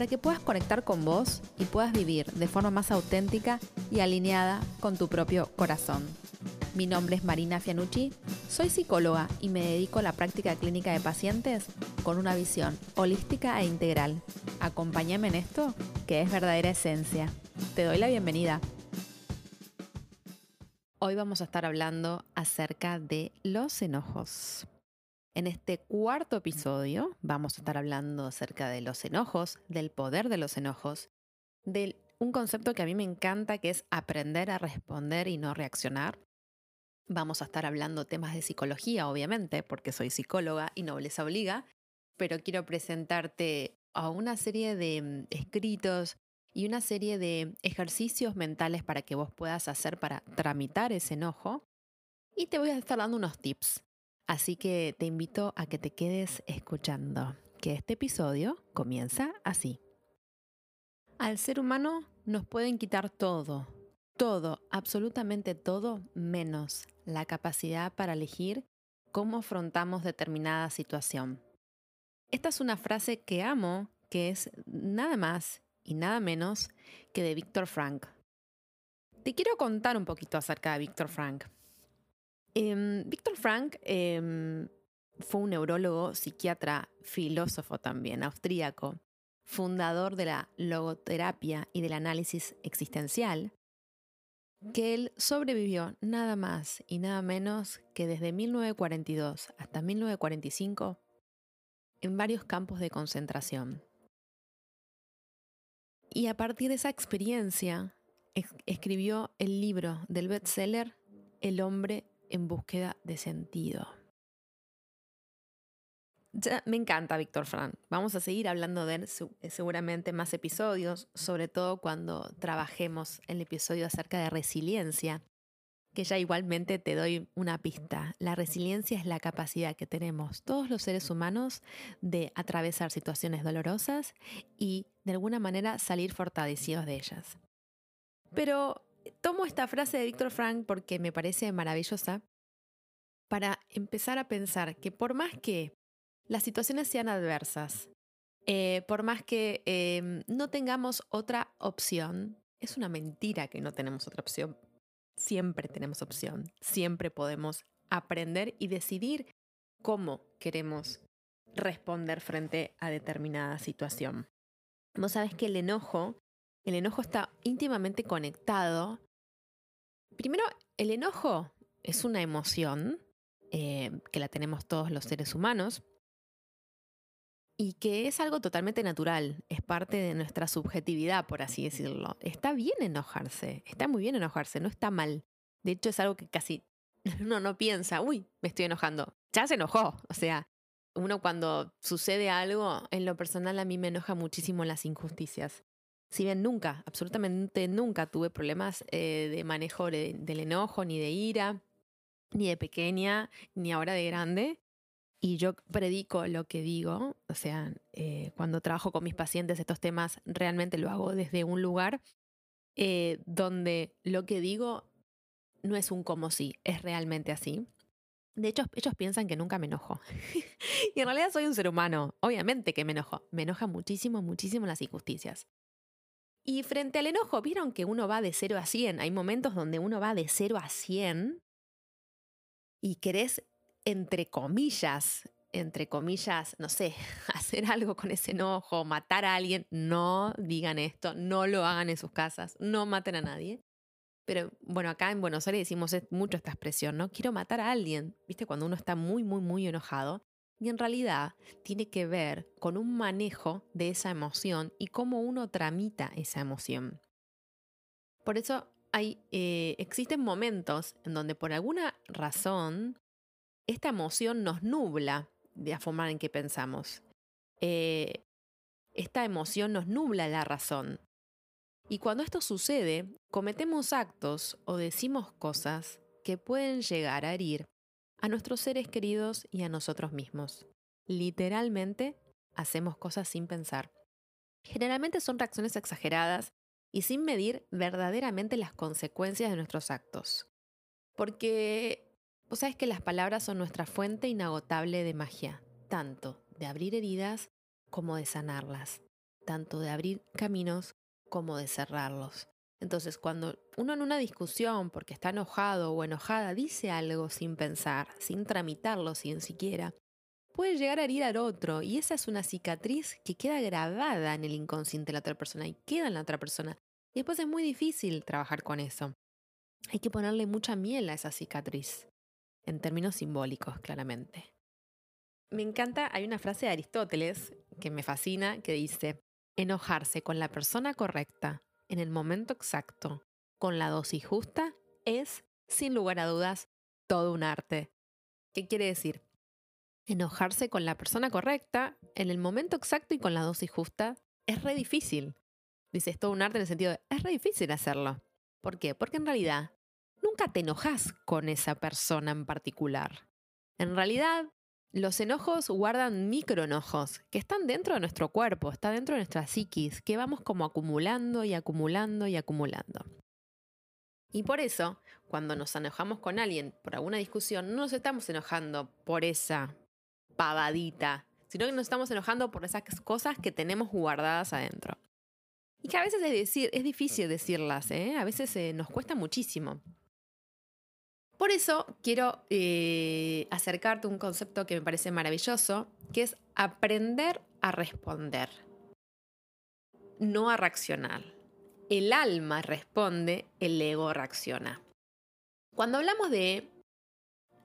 para que puedas conectar con vos y puedas vivir de forma más auténtica y alineada con tu propio corazón. Mi nombre es Marina Fianucci, soy psicóloga y me dedico a la práctica clínica de pacientes con una visión holística e integral. Acompáñame en esto, que es verdadera esencia. Te doy la bienvenida. Hoy vamos a estar hablando acerca de los enojos. En este cuarto episodio vamos a estar hablando acerca de los enojos, del poder de los enojos, de un concepto que a mí me encanta que es aprender a responder y no reaccionar. Vamos a estar hablando temas de psicología, obviamente, porque soy psicóloga y nobleza obliga, pero quiero presentarte a una serie de mm, escritos y una serie de ejercicios mentales para que vos puedas hacer para tramitar ese enojo. Y te voy a estar dando unos tips Así que te invito a que te quedes escuchando, que este episodio comienza así. Al ser humano nos pueden quitar todo, todo, absolutamente todo, menos la capacidad para elegir cómo afrontamos determinada situación. Esta es una frase que amo, que es nada más y nada menos que de Víctor Frank. Te quiero contar un poquito acerca de Víctor Frank. Eh, Víctor Frank em, fue un neurólogo, psiquiatra, filósofo también, austríaco, fundador de la logoterapia y del análisis existencial, que él sobrevivió nada más y nada menos que desde 1942 hasta 1945 en varios campos de concentración. Y a partir de esa experiencia escribió el libro del bestseller El hombre en búsqueda de sentido. me encanta Víctor Frank. Vamos a seguir hablando de él seguramente más episodios, sobre todo cuando trabajemos el episodio acerca de resiliencia, que ya igualmente te doy una pista. La resiliencia es la capacidad que tenemos todos los seres humanos de atravesar situaciones dolorosas y de alguna manera salir fortalecidos de ellas. Pero tomo esta frase de Víctor Frank porque me parece maravillosa para empezar a pensar que por más que las situaciones sean adversas, eh, por más que em, no tengamos otra opción, es una mentira que no tenemos otra opción. Siempre tenemos opción, siempre podemos aprender y decidir cómo queremos responder frente a determinada situación. Vos sabés que el enojo el enojo está íntimamente conectado. Primero, el enojo es una emoción eh, que la tenemos todos los seres humanos y que es algo totalmente natural, es parte de nuestra subjetividad, por así decirlo. Está bien enojarse, está muy bien enojarse, no está mal. De hecho, es algo que casi uno no piensa, uy, me estoy enojando. Ya se enojó. O sea, uno cuando sucede algo, en lo personal a mí me enoja muchísimo las injusticias si bien nunca, absolutamente nunca tuve problemas eh, de manejo del enojo, ni de ira, ni de pequeña, ni ahora de grande. Y yo predico lo que digo, o sea, eh, cuando trabajo con mis pacientes estos temas, realmente lo hago desde un lugar eh, donde lo que digo no es un como si, es realmente así. De hecho, ellos piensan que nunca me enojo. y en realidad soy un ser humano. Obviamente que me enojo. Me enoja muchísimo, muchísimo las injusticias. Y frente al enojo, vieron que uno va de 0 a 100. Hay momentos donde uno va de 0 a 100 y querés, entre comillas, entre comillas, no sé, hacer algo con ese enojo, matar a alguien. No digan esto, no lo hagan en sus casas, no maten a nadie. Pero bueno, acá en Buenos Aires decimos mucho esta expresión, ¿no? Quiero matar a alguien. ¿Viste? Cuando uno está muy, muy, muy enojado. Y en realidad tiene que ver con un manejo de esa emoción y cómo uno tramita esa emoción. Por eso hay, eh, existen momentos en donde por alguna razón esta emoción nos nubla de la forma en que pensamos. Eh, esta emoción nos nubla la razón. Y cuando esto sucede, cometemos actos o decimos cosas que pueden llegar a herir a nuestros seres queridos y a nosotros mismos. Literalmente, hacemos cosas sin pensar. Generalmente son reacciones exageradas y sin medir verdaderamente las consecuencias de nuestros actos. Porque vos sabes que las palabras son nuestra fuente inagotable de magia, tanto de abrir heridas como de sanarlas, tanto de abrir caminos como de cerrarlos. Entonces, cuando uno en una discusión, porque está enojado o enojada, dice algo sin pensar, sin tramitarlo sin siquiera, puede llegar a herir al otro y esa es una cicatriz que queda grabada en el inconsciente de la otra persona y queda en la otra persona. Y después es muy difícil trabajar con eso. Hay que ponerle mucha miel a esa cicatriz, en términos simbólicos, claramente. Me encanta, hay una frase de Aristóteles que me fascina que dice, enojarse con la persona correcta en el momento exacto, con la dosis justa, es, sin lugar a dudas, todo un arte. ¿Qué quiere decir? Enojarse con la persona correcta en el momento exacto y con la dosis justa es re difícil. Dice, es todo un arte en el sentido de, es re difícil hacerlo. ¿Por qué? Porque en realidad nunca te enojas con esa persona en particular. En realidad, los enojos guardan microenojos que están dentro de nuestro cuerpo, está dentro de nuestra psiquis, que vamos como acumulando y acumulando y acumulando. Y por eso, cuando nos enojamos con alguien por alguna discusión, no nos estamos enojando por esa pavadita, sino que nos estamos enojando por esas cosas que tenemos guardadas adentro. Y que a veces es, decir, es difícil decirlas, ¿eh? a veces eh, nos cuesta muchísimo. Por eso quiero eh, acercarte un concepto que me parece maravilloso, que es aprender a responder, no a reaccionar. El alma responde, el ego reacciona. Cuando hablamos de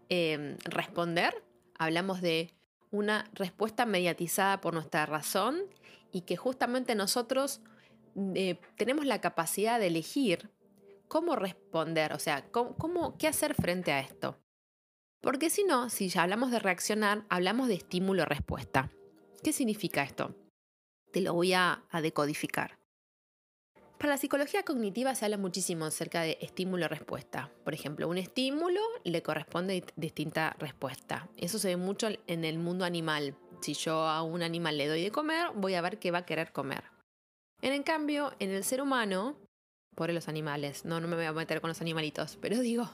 em, responder, hablamos de una respuesta mediatizada por nuestra razón y que justamente nosotros eh, tenemos la capacidad de elegir cómo responder, o sea, qué hacer frente a esto. Porque si no, si ya hablamos de reaccionar, hablamos de estímulo-respuesta. ¿Qué significa esto? Te lo voy a, decodificar. Para la psicología cognitiva se habla muchísimo acerca de estímulo-respuesta. Por ejemplo, un estímulo le corresponde distinta respuesta. Eso se ve mucho en el mundo animal. Si yo a un animal le doy de comer, voy a ver qué va a querer comer. En cambio, en el ser humano por los animales, no, no me voy a meter con los animalitos, pero digo,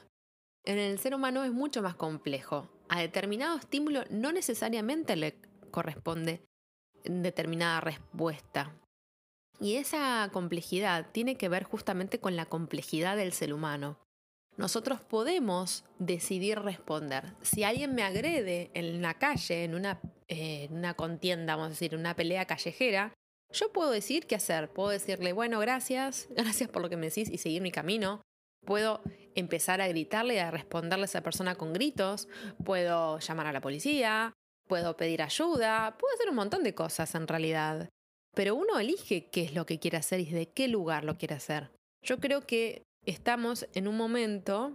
en el ser humano es mucho más complejo. A determinado estímulo no necesariamente le corresponde determinada respuesta. Y esa complejidad tiene que ver justamente con la complejidad del ser humano. Nosotros podemos decidir responder. Si alguien me agrede en la calle, en una, eh, una contienda, vamos a decir, una pelea callejera, yo puedo decir qué hacer. Puedo decirle, bueno, gracias, gracias por lo que me decís y seguir mi camino. Puedo empezar a gritarle y a responderle a esa persona con gritos. Puedo llamar a la policía. Puedo pedir ayuda. Puedo hacer un montón de cosas en realidad. Pero uno elige qué es lo que quiere hacer y de qué lugar lo quiere hacer. Yo creo que estamos en un momento,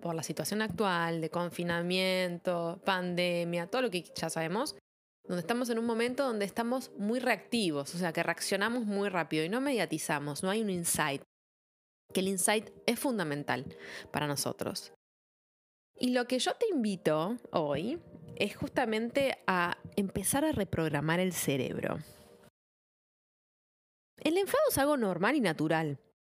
por la situación actual de confinamiento, pandemia, todo lo que ya sabemos, donde estamos en un momento donde estamos muy reactivos, o sea, que reaccionamos muy rápido y no mediatizamos, no hay un insight, que el insight es fundamental para nosotros. Y lo que yo te invito hoy es justamente a empezar a reprogramar el cerebro. El enfado es algo normal y natural.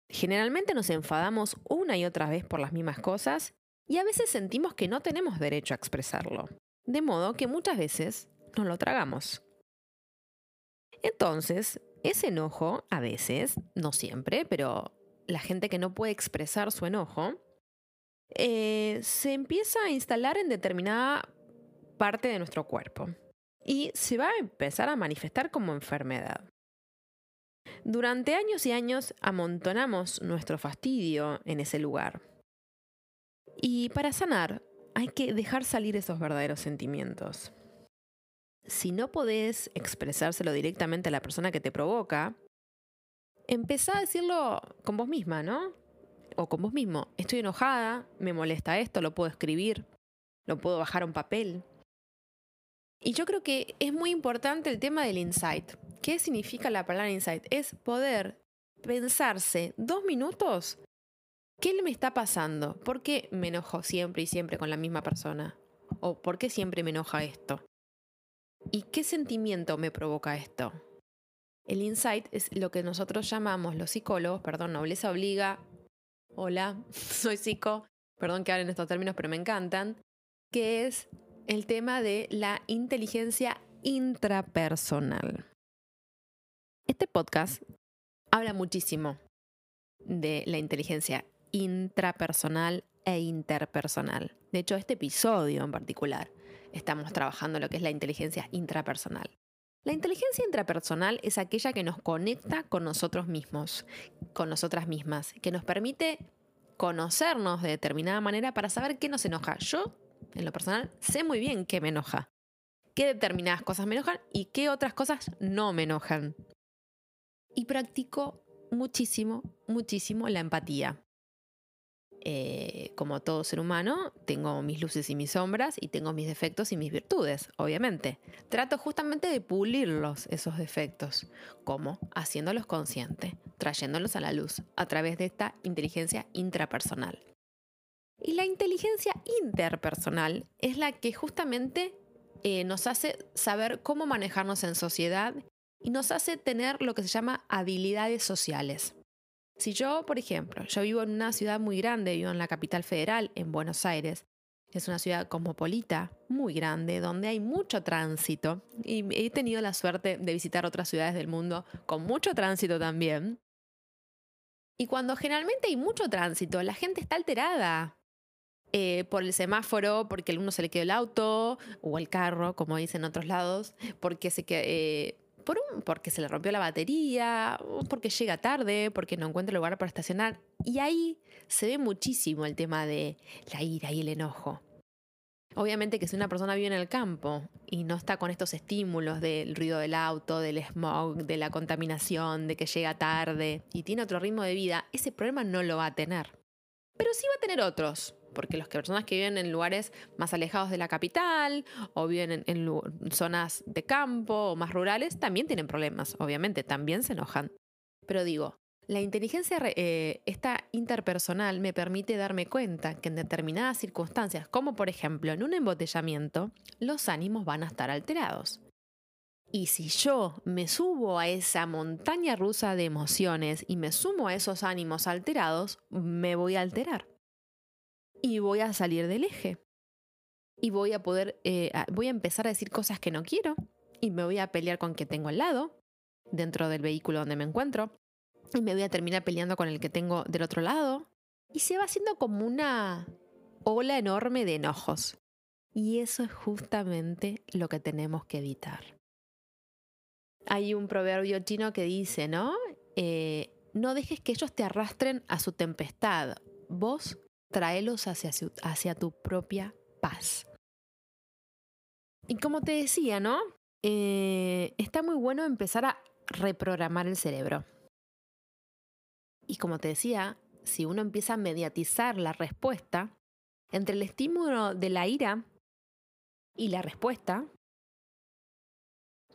Generalmente nos enfadamos una y otra vez por las mismas cosas y a veces sentimos que no tenemos derecho a expresarlo. De modo que muchas veces nos lo tragamos. Entonces, ese enojo, a veces, no siempre, pero la gente que no puede expresar su enojo, eh, se empieza a instalar en determinada parte de nuestro cuerpo y se va a empezar a manifestar como enfermedad. Durante años y años amontonamos nuestro fastidio en ese lugar. Y para sanar hay que dejar salir esos verdaderos sentimientos si no podés expresárselo directamente a la persona que te provoca, empezá a decirlo con vos misma, ¿no? O con vos mismo. Estoy enojada, me molesta esto, lo puedo escribir, lo puedo bajar a un papel. Y yo creo que es muy importante el tema del insight. ¿Qué significa la palabra insight? Es poder pensarse dos minutos ¿Qué me está pasando? ¿Por qué me enojo siempre y siempre con la misma persona? ¿O por qué siempre me enoja esto? ¿Y qué sentimiento me provoca esto? El insight es lo que nosotros llamamos los psicólogos, perdón, nobleza obliga. Hola, soy psico, perdón que hablen estos términos, pero me encantan, que es el tema de la inteligencia intrapersonal. Este podcast habla muchísimo de la inteligencia intrapersonal e interpersonal. De hecho, este episodio en particular estamos trabajando lo que es la inteligencia intrapersonal. La inteligencia intrapersonal es aquella que nos conecta con nosotros mismos, con nosotras mismas, que nos permite conocernos de determinada manera para saber qué nos enoja. Yo, en lo personal, sé muy bien qué me enoja, qué determinadas cosas me enojan y qué otras cosas no me enojan. Y practico muchísimo, muchísimo la empatía. Eh, como todo ser humano, tengo mis luces y mis sombras y tengo mis defectos y mis virtudes, obviamente. Trato justamente de pulirlos, esos defectos. ¿Cómo? Haciéndolos conscientes, trayéndolos a la luz a través de esta inteligencia intrapersonal. Y la inteligencia interpersonal es la que justamente eh, nos hace saber cómo manejarnos en sociedad y nos hace tener lo que se llama habilidades sociales. Si yo, por ejemplo, yo vivo en una ciudad muy grande, vivo en la capital federal, en Buenos Aires, es una ciudad cosmopolita, muy grande, donde hay mucho tránsito. Y he tenido la suerte de visitar otras ciudades del mundo con mucho tránsito también. Y cuando generalmente hay mucho tránsito, la gente está alterada eh, por el semáforo, porque a uno se le quedó el auto o el carro, como dicen en otros lados, porque se eh, por un, porque se le rompió la batería, porque llega tarde, porque no encuentra lugar para estacionar. Y ahí se ve muchísimo el tema de la ira y el enojo. Obviamente que si una persona vive en el campo y no está con estos estímulos del ruido del auto, del smog, de la contaminación, de que llega tarde y tiene otro ritmo de vida, ese problema no lo va a tener. Pero sí va a tener otros porque las personas que viven en lugares más alejados de la capital o viven en, zonas de campo o más rurales también tienen problemas, obviamente, también se enojan. Pero digo, la inteligencia eh, esta interpersonal me permite darme cuenta que en determinadas circunstancias, como por ejemplo en un embotellamiento, los ánimos van a estar alterados. Y si yo me subo a esa montaña rusa de emociones y me sumo a esos ánimos alterados, me voy a alterar y voy a salir del eje. Y voy a poder, eh, voy a empezar a decir cosas que no quiero y me voy a pelear con quien tengo al lado, dentro del vehículo donde me encuentro, y me voy a terminar peleando con el que tengo del otro lado. Y se va haciendo como una ola enorme de enojos. Y eso es justamente lo que tenemos que evitar. Hay un proverbio chino que dice, ¿no? Eh, no dejes que ellos te arrastren a su tempestad. Vos tráelos hacia, tu propia paz. Y como te decía, ¿no? Eh, está muy bueno empezar a reprogramar el cerebro. Y como te decía, si uno empieza a mediatizar la respuesta, entre el estímulo de la ira y la respuesta,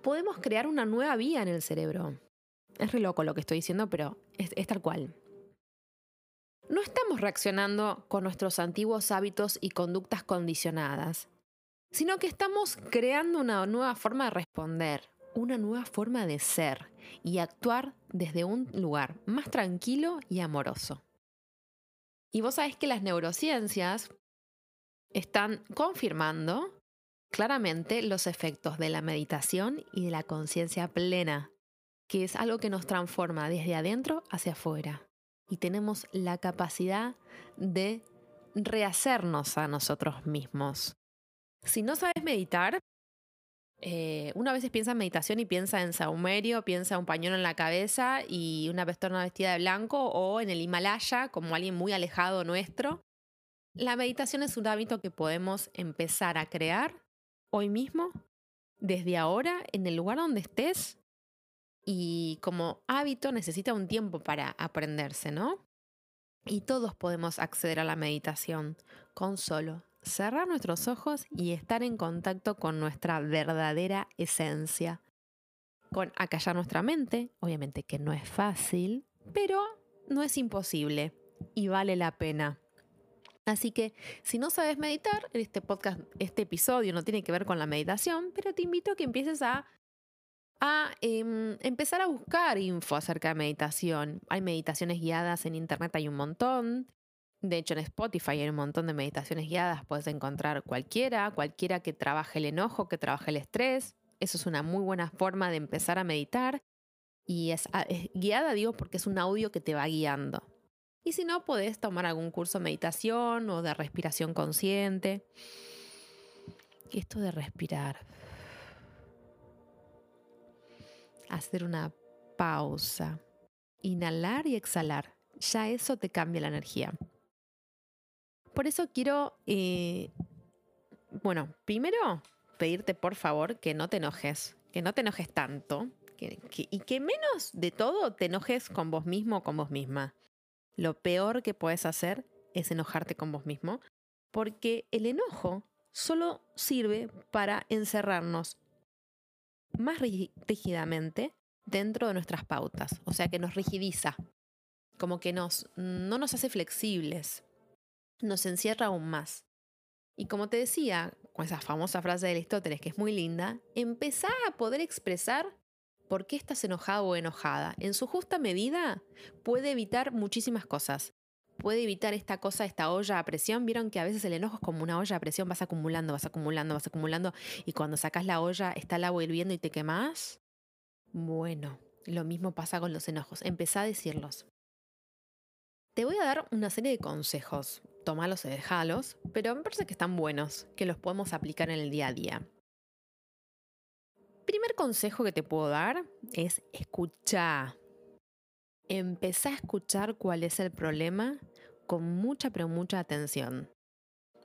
podemos crear una nueva vía en el cerebro. Es re loco lo que estoy diciendo, pero es tal cual no estamos reaccionando con nuestros antiguos hábitos y conductas condicionadas, sino que estamos creando una nueva forma de responder, una nueva forma de ser y actuar desde un lugar más tranquilo y amoroso. Y vos sabés que las neurociencias están confirmando claramente los efectos de la meditación y de la conciencia plena, que es algo que nos transforma desde adentro hacia afuera y tenemos la capacidad de rehacernos a nosotros mismos. Si no sabes meditar, eh, una vez piensa en meditación y piensa en saumerio, piensa en un pañuelo en la cabeza y una persona vestida de blanco o en el Himalaya como alguien muy alejado nuestro. La meditación es un hábito que podemos empezar a crear hoy mismo, desde ahora, en el lugar donde estés, y como hábito necesita un tiempo para aprenderse, ¿no? Y todos podemos acceder a la meditación con solo cerrar nuestros ojos y estar en contacto con nuestra verdadera esencia. Con acallar nuestra mente, obviamente que no es fácil, pero no es imposible y vale la pena. Así que si no sabes meditar, este podcast, este episodio no tiene que ver con la meditación, pero te invito a que empieces a, a em, empezar a buscar info acerca de meditación. Hay meditaciones guiadas en internet, hay un montón. De hecho, en Spotify hay un montón de meditaciones guiadas, puedes encontrar cualquiera, cualquiera que trabaje el enojo, que trabaje el estrés. Eso es una muy buena forma de empezar a meditar. Y es guiada, digo, porque es un audio que te va guiando. Y si no, podés tomar algún curso de meditación o de respiración consciente. esto de respirar. Hacer una pausa. Inhalar y exhalar. Ya eso te cambia la energía. Por eso quiero, eh, bueno, primero pedirte por favor que no te enojes, que no te enojes tanto y que menos de todo te enojes con vos mismo o con vos misma. Lo peor que puedes hacer es enojarte con vos mismo, porque el enojo solo sirve para encerrarnos más rígidamente dentro de nuestras pautas, o sea que nos rigidiza, como que nos, no nos hace flexibles, nos encierra aún más. Y como te decía, con esa famosa frase de Aristóteles que es muy linda, empezá a poder expresar por qué estás enojado o enojada. En su justa medida puede evitar muchísimas cosas. Puede evitar esta cosa, esta olla a presión. Vieron que a veces el enojo es como una olla a presión, vas acumulando, vas acumulando, vas acumulando, y cuando sacas la olla está el agua hirviendo y te quemas. Bueno, lo mismo pasa con los enojos. Empezá a decirlos. Te voy a dar una serie de consejos. Tómalos y dejalos, pero me parece que están buenos, que los podemos aplicar en el día a día primer consejo que te puedo dar es escuchar. Empezá a escuchar cuál es el problema con mucha pero mucha atención.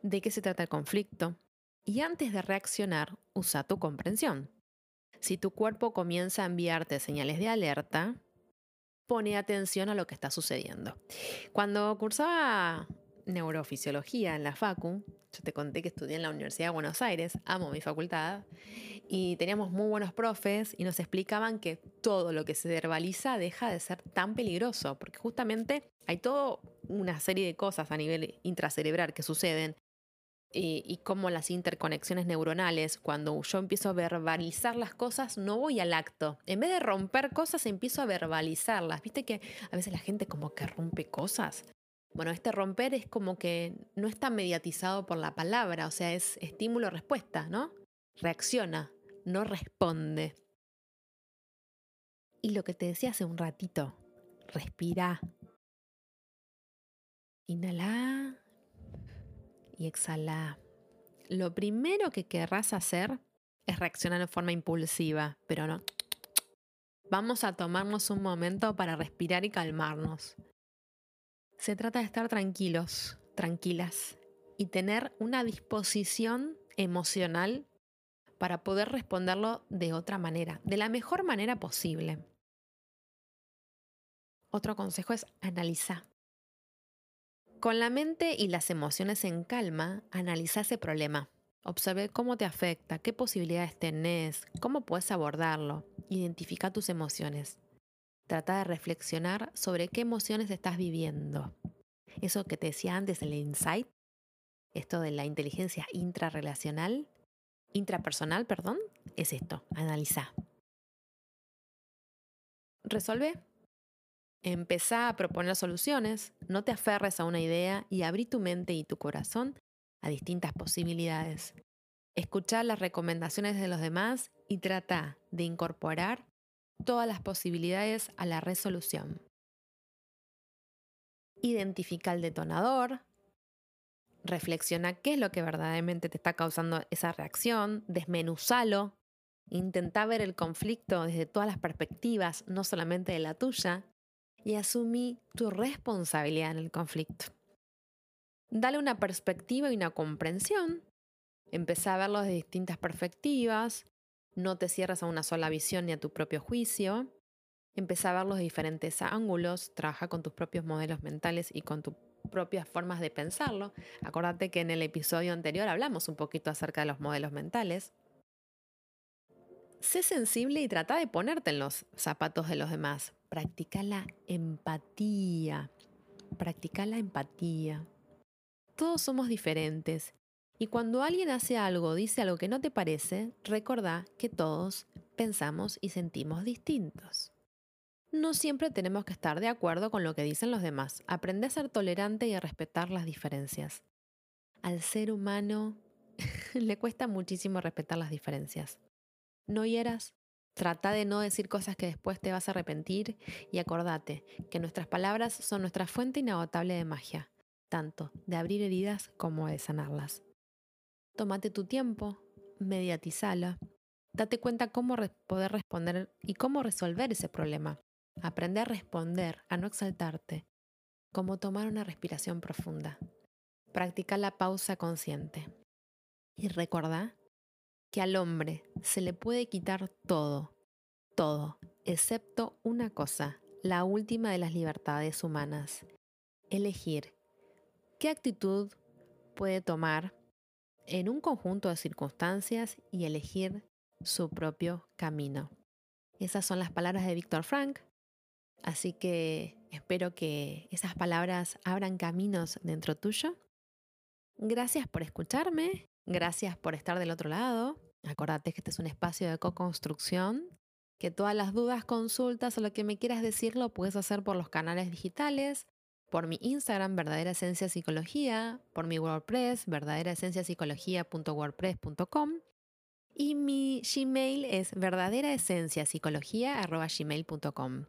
¿De qué se trata el conflicto? Y antes de reaccionar, usa tu comprensión. Si tu cuerpo comienza a enviarte señales de alerta, pone atención a lo que está sucediendo. Cuando cursaba neurofisiología en la FACU, yo te conté que estudié en la Universidad de Buenos Aires, amo mi facultad, y teníamos muy buenos profes y nos explicaban que todo lo que se verbaliza deja de ser tan peligroso, porque justamente hay toda una serie de cosas a nivel intracerebral que suceden y, y cómo las interconexiones neuronales, cuando yo empiezo a verbalizar las cosas, no voy al acto. En vez de romper cosas, empiezo a verbalizarlas. Viste que a veces la gente como que rompe cosas. Bueno, este romper es como que no está mediatizado por la palabra, o sea, es estímulo-respuesta, ¿no? Reacciona, no responde. Y lo que te decía hace un ratito, respira. Inhala y exhala. Lo primero que querrás hacer es reaccionar de forma impulsiva, pero no. Vamos a tomarnos un momento para respirar y calmarnos. Se trata de estar tranquilos, tranquilas y tener una disposición emocional para poder responderlo de otra manera, de la mejor manera posible. Otro consejo es analizar. Con la mente y las emociones en calma, analiza ese problema. Observe cómo te afecta, qué posibilidades tenés, cómo puedes abordarlo. Identifica tus emociones. Trata de reflexionar sobre qué emociones estás viviendo. Eso que te decía antes, el insight, esto de la inteligencia intrarrelacional, intrapersonal, perdón, es esto, analiza. Resolve. Empezá a proponer soluciones, no te aferres a una idea y abrí tu mente y tu corazón a distintas posibilidades. Escucha las recomendaciones de los demás y trata de incorporar todas las posibilidades a la resolución. Identifica el detonador, reflexiona qué es lo que verdaderamente te está causando esa reacción, desmenuzalo, intenta ver el conflicto desde todas las perspectivas, no solamente de la tuya, y asumí tu responsabilidad en el conflicto. Dale una perspectiva y una comprensión. Empezá a verlo desde distintas perspectivas, no te cierras a una sola visión ni a tu propio juicio. Empezá a verlos de diferentes ángulos, trabaja con tus propios modelos mentales y con tus propias formas de pensarlo. Acordate que en el episodio anterior hablamos un poquito acerca de los modelos mentales. sé sensible y trata de ponerte en los zapatos de los demás. Practica la empatía. Practica la empatía. Todos somos diferentes y cuando alguien hace algo dice algo que no te parece, recordá que todos pensamos y sentimos distintos. No siempre tenemos que estar de acuerdo con lo que dicen los demás. Aprende a ser tolerante y a respetar las diferencias. Al ser humano le cuesta muchísimo respetar las diferencias. No hieras, trata de no decir cosas que después te vas a arrepentir y acordate que nuestras palabras son nuestra fuente inagotable de magia, tanto de abrir heridas como de sanarlas. Tómate tu tiempo, mediatizala, date cuenta cómo poder responder y cómo resolver ese problema. Aprende a responder, a no exaltarte, como tomar una respiración profunda. Practica la pausa consciente. Y recuerda que al hombre se le puede quitar todo, todo, excepto una cosa, la última de las libertades humanas, elegir qué actitud puede tomar en un conjunto de circunstancias y elegir su propio camino. Esas son las palabras de Víctor Frank, así que espero que esas palabras abran caminos dentro tuyo. Gracias por escucharme, gracias por estar del otro lado. Acordate que este es un espacio de co-construcción, que todas las dudas, consultas o lo que me quieras decir lo puedes hacer por los canales digitales, por mi Instagram, verdadera esencia psicología, por mi WordPress, verdaderaesenciapsicología.wordpress.com y mi Gmail es verdaderaesenciapsicología.gmail.com.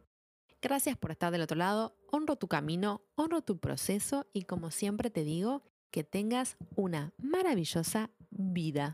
Gracias por estar del otro lado, honro tu camino, honro tu proceso y como siempre te digo, que tengas una maravillosa vida.